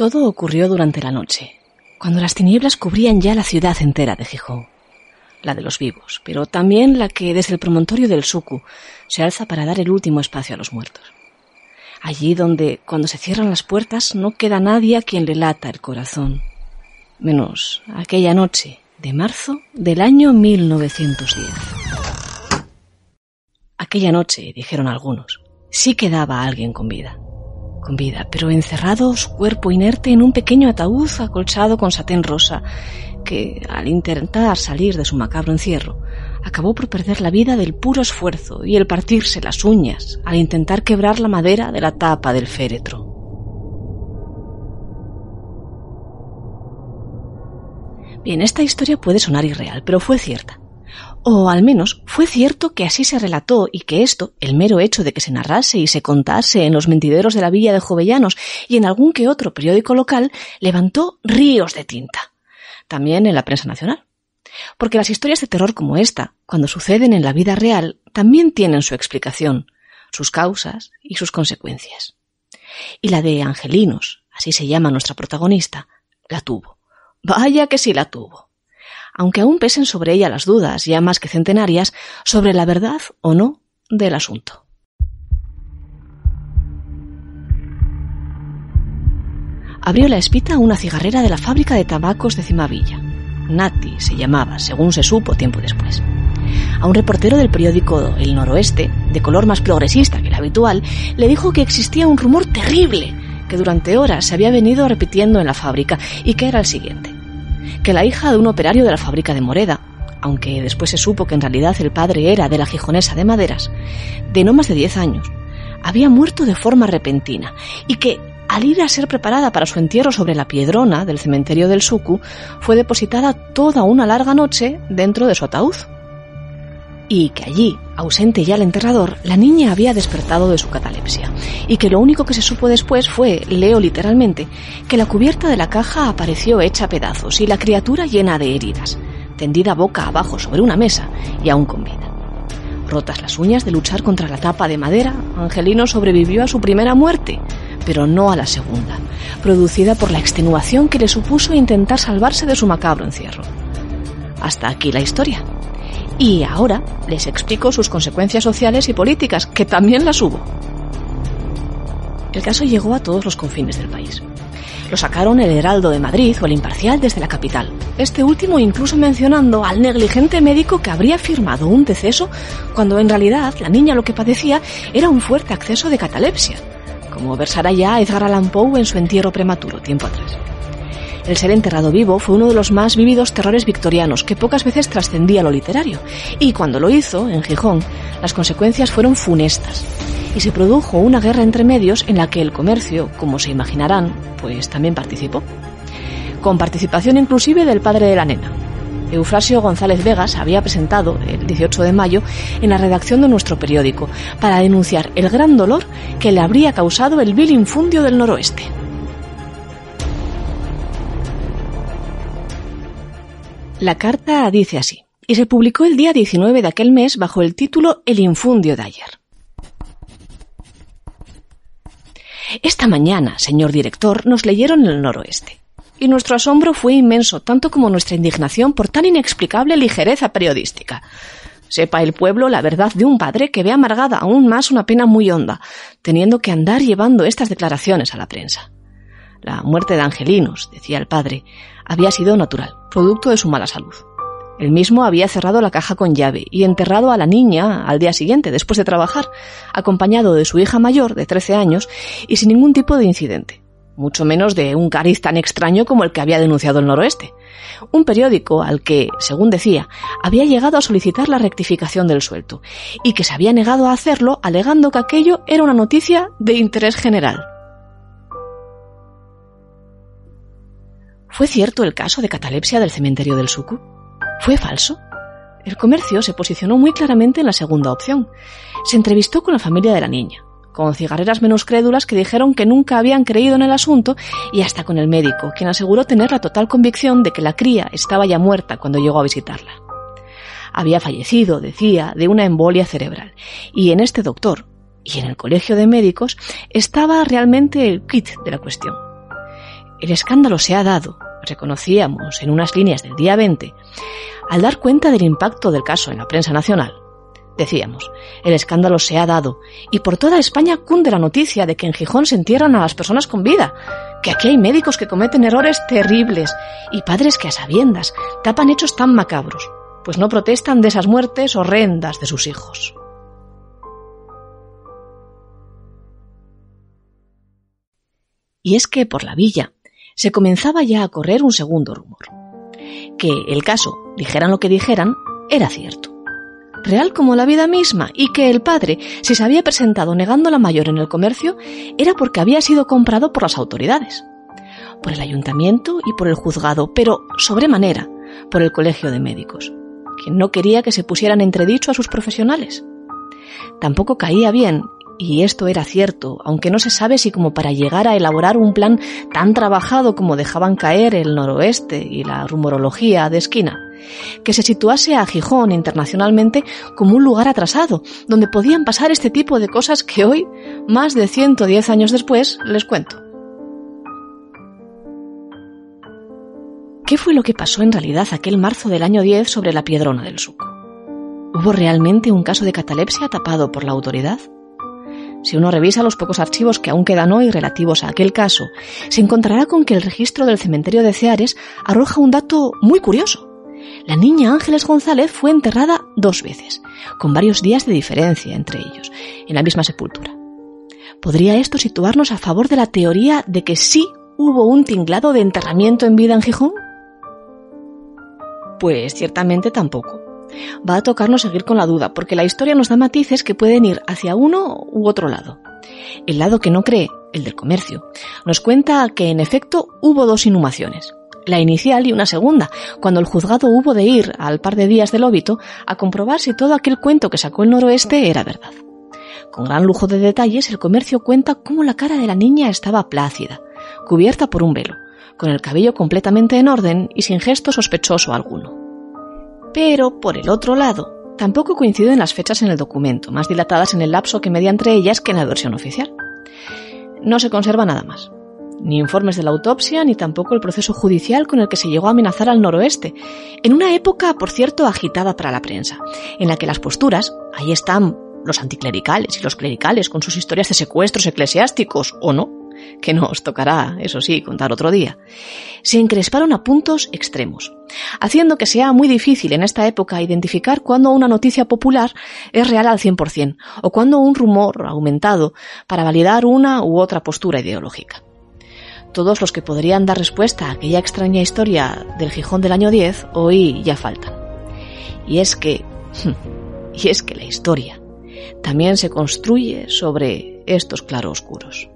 Todo ocurrió durante la noche, cuando las tinieblas cubrían ya la ciudad entera de Gijón, la de los vivos, pero también la que desde el promontorio del Suku se alza para dar el último espacio a los muertos. Allí donde, cuando se cierran las puertas, no queda nadie a quien le lata el corazón, menos aquella noche de marzo del año 1910. Aquella noche, dijeron algunos, sí quedaba alguien con vida con vida, pero encerrado su cuerpo inerte en un pequeño ataúd acolchado con satén rosa, que, al intentar salir de su macabro encierro, acabó por perder la vida del puro esfuerzo y el partirse las uñas al intentar quebrar la madera de la tapa del féretro. Bien, esta historia puede sonar irreal, pero fue cierta. O al menos fue cierto que así se relató y que esto, el mero hecho de que se narrase y se contase en los mentideros de la villa de Jovellanos y en algún que otro periódico local, levantó ríos de tinta. También en la prensa nacional. Porque las historias de terror como esta, cuando suceden en la vida real, también tienen su explicación, sus causas y sus consecuencias. Y la de Angelinos, así se llama nuestra protagonista, la tuvo. Vaya que sí la tuvo aunque aún pesen sobre ella las dudas, ya más que centenarias, sobre la verdad o no del asunto. Abrió la espita una cigarrera de la fábrica de tabacos de Cimavilla. Nati se llamaba, según se supo tiempo después. A un reportero del periódico El Noroeste, de color más progresista que el habitual, le dijo que existía un rumor terrible que durante horas se había venido repitiendo en la fábrica y que era el siguiente que la hija de un operario de la fábrica de Moreda, aunque después se supo que en realidad el padre era de la gijonesa de maderas, de no más de 10 años, había muerto de forma repentina y que, al ir a ser preparada para su entierro sobre la piedrona del cementerio del Suku, fue depositada toda una larga noche dentro de su ataúd. Y que allí, ausente ya el enterrador, la niña había despertado de su catalepsia, y que lo único que se supo después fue, leo literalmente, que la cubierta de la caja apareció hecha pedazos y la criatura llena de heridas, tendida boca abajo sobre una mesa y aún con vida. Rotas las uñas de luchar contra la tapa de madera, Angelino sobrevivió a su primera muerte, pero no a la segunda, producida por la extenuación que le supuso intentar salvarse de su macabro encierro. Hasta aquí la historia. Y ahora les explico sus consecuencias sociales y políticas, que también las hubo. El caso llegó a todos los confines del país. Lo sacaron el Heraldo de Madrid o el Imparcial desde la capital. Este último incluso mencionando al negligente médico que habría firmado un deceso cuando en realidad la niña lo que padecía era un fuerte acceso de catalepsia, como versara ya Edgar Allan Poe en su entierro prematuro tiempo atrás. El ser enterrado vivo fue uno de los más vívidos terrores victorianos que pocas veces trascendía lo literario, y cuando lo hizo, en Gijón, las consecuencias fueron funestas, y se produjo una guerra entre medios en la que el comercio, como se imaginarán, pues también participó, con participación inclusive del padre de la nena. Eufrasio González Vegas había presentado el 18 de mayo en la redacción de nuestro periódico para denunciar el gran dolor que le habría causado el vil infundio del noroeste. La carta dice así, y se publicó el día 19 de aquel mes bajo el título El infundio de ayer. Esta mañana, señor director, nos leyeron el noroeste. Y nuestro asombro fue inmenso, tanto como nuestra indignación por tan inexplicable ligereza periodística. Sepa el pueblo la verdad de un padre que ve amargada aún más una pena muy honda, teniendo que andar llevando estas declaraciones a la prensa. La muerte de Angelinos, decía el padre, había sido natural, producto de su mala salud. El mismo había cerrado la caja con llave y enterrado a la niña al día siguiente, después de trabajar, acompañado de su hija mayor, de 13 años, y sin ningún tipo de incidente, mucho menos de un cariz tan extraño como el que había denunciado el noroeste. Un periódico al que, según decía, había llegado a solicitar la rectificación del suelto, y que se había negado a hacerlo alegando que aquello era una noticia de interés general. ¿Fue cierto el caso de catalepsia del cementerio del Suku? ¿Fue falso? El comercio se posicionó muy claramente en la segunda opción. Se entrevistó con la familia de la niña, con cigarreras menos crédulas que dijeron que nunca habían creído en el asunto y hasta con el médico, quien aseguró tener la total convicción de que la cría estaba ya muerta cuando llegó a visitarla. Había fallecido, decía, de una embolia cerebral, y en este doctor, y en el colegio de médicos, estaba realmente el kit de la cuestión el escándalo se ha dado, reconocíamos en unas líneas del día 20, al dar cuenta del impacto del caso en la prensa nacional. Decíamos, el escándalo se ha dado y por toda España cunde la noticia de que en Gijón se entierran a las personas con vida, que aquí hay médicos que cometen errores terribles y padres que a sabiendas tapan hechos tan macabros, pues no protestan de esas muertes horrendas de sus hijos. Y es que por la villa se comenzaba ya a correr un segundo rumor, que el caso, dijeran lo que dijeran, era cierto real como la vida misma, y que el padre, si se había presentado negando la mayor en el comercio, era porque había sido comprado por las autoridades, por el ayuntamiento y por el juzgado, pero sobremanera por el colegio de médicos, quien no quería que se pusieran entredicho a sus profesionales. Tampoco caía bien, y esto era cierto, aunque no se sabe si como para llegar a elaborar un plan tan trabajado como dejaban caer el noroeste y la rumorología de esquina, que se situase a Gijón internacionalmente como un lugar atrasado, donde podían pasar este tipo de cosas que hoy, más de 110 años después, les cuento. ¿Qué fue lo que pasó en realidad aquel marzo del año 10 sobre la Piedrona del Suco? ¿Hubo realmente un caso de catalepsia tapado por la autoridad? Si uno revisa los pocos archivos que aún quedan hoy relativos a aquel caso, se encontrará con que el registro del cementerio de Ceares arroja un dato muy curioso. La niña Ángeles González fue enterrada dos veces, con varios días de diferencia entre ellos, en la misma sepultura. ¿Podría esto situarnos a favor de la teoría de que sí hubo un tinglado de enterramiento en vida en Gijón? Pues ciertamente tampoco va a tocarnos seguir con la duda, porque la historia nos da matices que pueden ir hacia uno u otro lado. El lado que no cree, el del comercio, nos cuenta que en efecto hubo dos inhumaciones, la inicial y una segunda, cuando el juzgado hubo de ir al par de días del óbito a comprobar si todo aquel cuento que sacó el noroeste era verdad. Con gran lujo de detalles, el comercio cuenta cómo la cara de la niña estaba plácida, cubierta por un velo, con el cabello completamente en orden y sin gesto sospechoso alguno. Pero, por el otro lado, tampoco coinciden las fechas en el documento, más dilatadas en el lapso que media entre ellas que en la versión oficial. No se conserva nada más. Ni informes de la autopsia, ni tampoco el proceso judicial con el que se llegó a amenazar al noroeste, en una época, por cierto, agitada para la prensa, en la que las posturas, ahí están los anticlericales y los clericales con sus historias de secuestros eclesiásticos, o no, que nos tocará, eso sí, contar otro día, se encresparon a puntos extremos, haciendo que sea muy difícil en esta época identificar cuándo una noticia popular es real al 100% o cuándo un rumor aumentado para validar una u otra postura ideológica. Todos los que podrían dar respuesta a aquella extraña historia del Gijón del año 10 hoy ya faltan. Y es que, y es que la historia también se construye sobre estos claroscuros.